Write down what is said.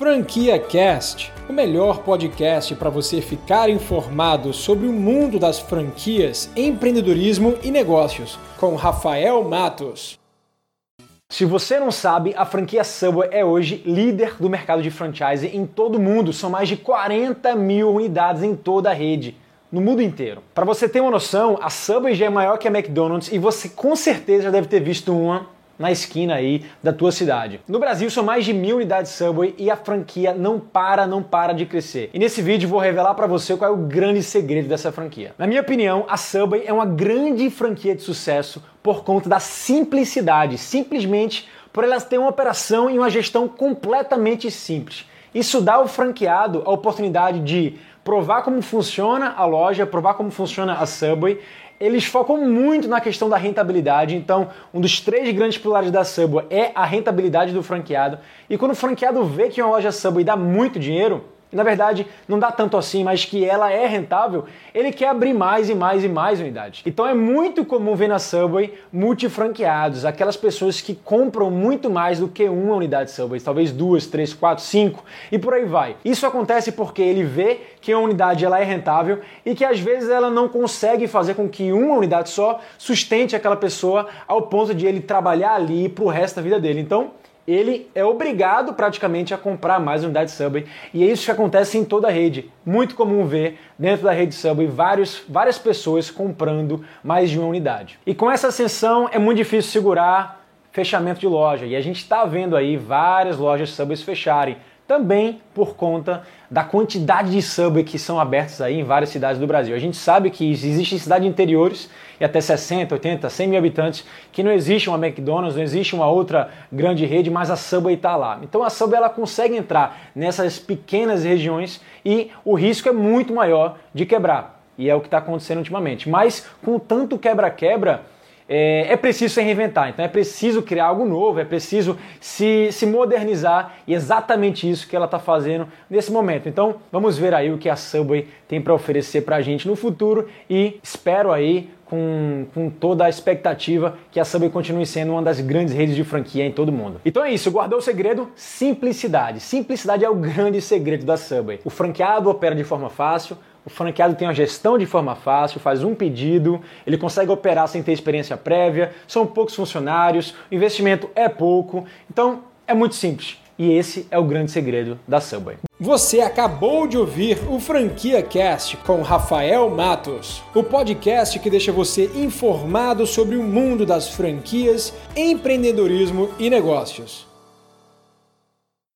Franquia Cast, o melhor podcast para você ficar informado sobre o mundo das franquias, empreendedorismo e negócios, com Rafael Matos. Se você não sabe, a franquia Subway é hoje líder do mercado de franchise em todo o mundo. São mais de 40 mil unidades em toda a rede no mundo inteiro. Para você ter uma noção, a Subway já é maior que a McDonald's e você com certeza já deve ter visto uma na esquina aí da tua cidade. No Brasil são mais de mil unidades Subway e a franquia não para, não para de crescer. E nesse vídeo vou revelar para você qual é o grande segredo dessa franquia. Na minha opinião, a Subway é uma grande franquia de sucesso por conta da simplicidade, simplesmente por elas ter uma operação e uma gestão completamente simples. Isso dá ao franqueado a oportunidade de provar como funciona a loja, provar como funciona a Subway eles focam muito na questão da rentabilidade. Então, um dos três grandes pilares da Subway é a rentabilidade do franqueado. E quando o franqueado vê que uma loja Subway dá muito dinheiro, na verdade não dá tanto assim, mas que ela é rentável, ele quer abrir mais e mais e mais unidades. Então é muito comum ver na Subway multifranqueados, aquelas pessoas que compram muito mais do que uma unidade Subway, talvez duas, três, quatro, cinco e por aí vai. Isso acontece porque ele vê que a unidade ela é rentável e que às vezes ela não consegue fazer com que uma unidade só sustente aquela pessoa ao ponto de ele trabalhar ali pro resto da vida dele. Então ele é obrigado praticamente a comprar mais unidades Subway e é isso que acontece em toda a rede. Muito comum ver dentro da rede Subway vários, várias pessoas comprando mais de uma unidade. E com essa ascensão é muito difícil segurar fechamento de loja e a gente está vendo aí várias lojas Subways fecharem também por conta da quantidade de Subway que são abertos aí em várias cidades do Brasil. A gente sabe que existem cidades interiores e até 60, 80, 100 mil habitantes que não existe uma McDonald's, não existe uma outra grande rede, mas a Subway está lá. Então a Subway ela consegue entrar nessas pequenas regiões e o risco é muito maior de quebrar. E é o que está acontecendo ultimamente. Mas com tanto quebra-quebra, é, é, preciso se reinventar, então é preciso criar algo novo, é preciso se, se modernizar e é exatamente isso que ela está fazendo nesse momento. Então vamos ver aí o que a Subway tem para oferecer para a gente no futuro e espero aí com, com, toda a expectativa que a Subway continue sendo uma das grandes redes de franquia em todo o mundo. Então é isso, guardou o segredo? Simplicidade. Simplicidade é o grande segredo da Subway. O franqueado opera de forma fácil, o franqueado tem a gestão de forma fácil, faz um pedido, ele consegue operar sem ter experiência prévia, são poucos funcionários, o investimento é pouco, então é muito simples. E esse é o grande segredo da Subway. Você acabou de ouvir o Franquia Cast com Rafael Matos, o podcast que deixa você informado sobre o mundo das franquias, empreendedorismo e negócios.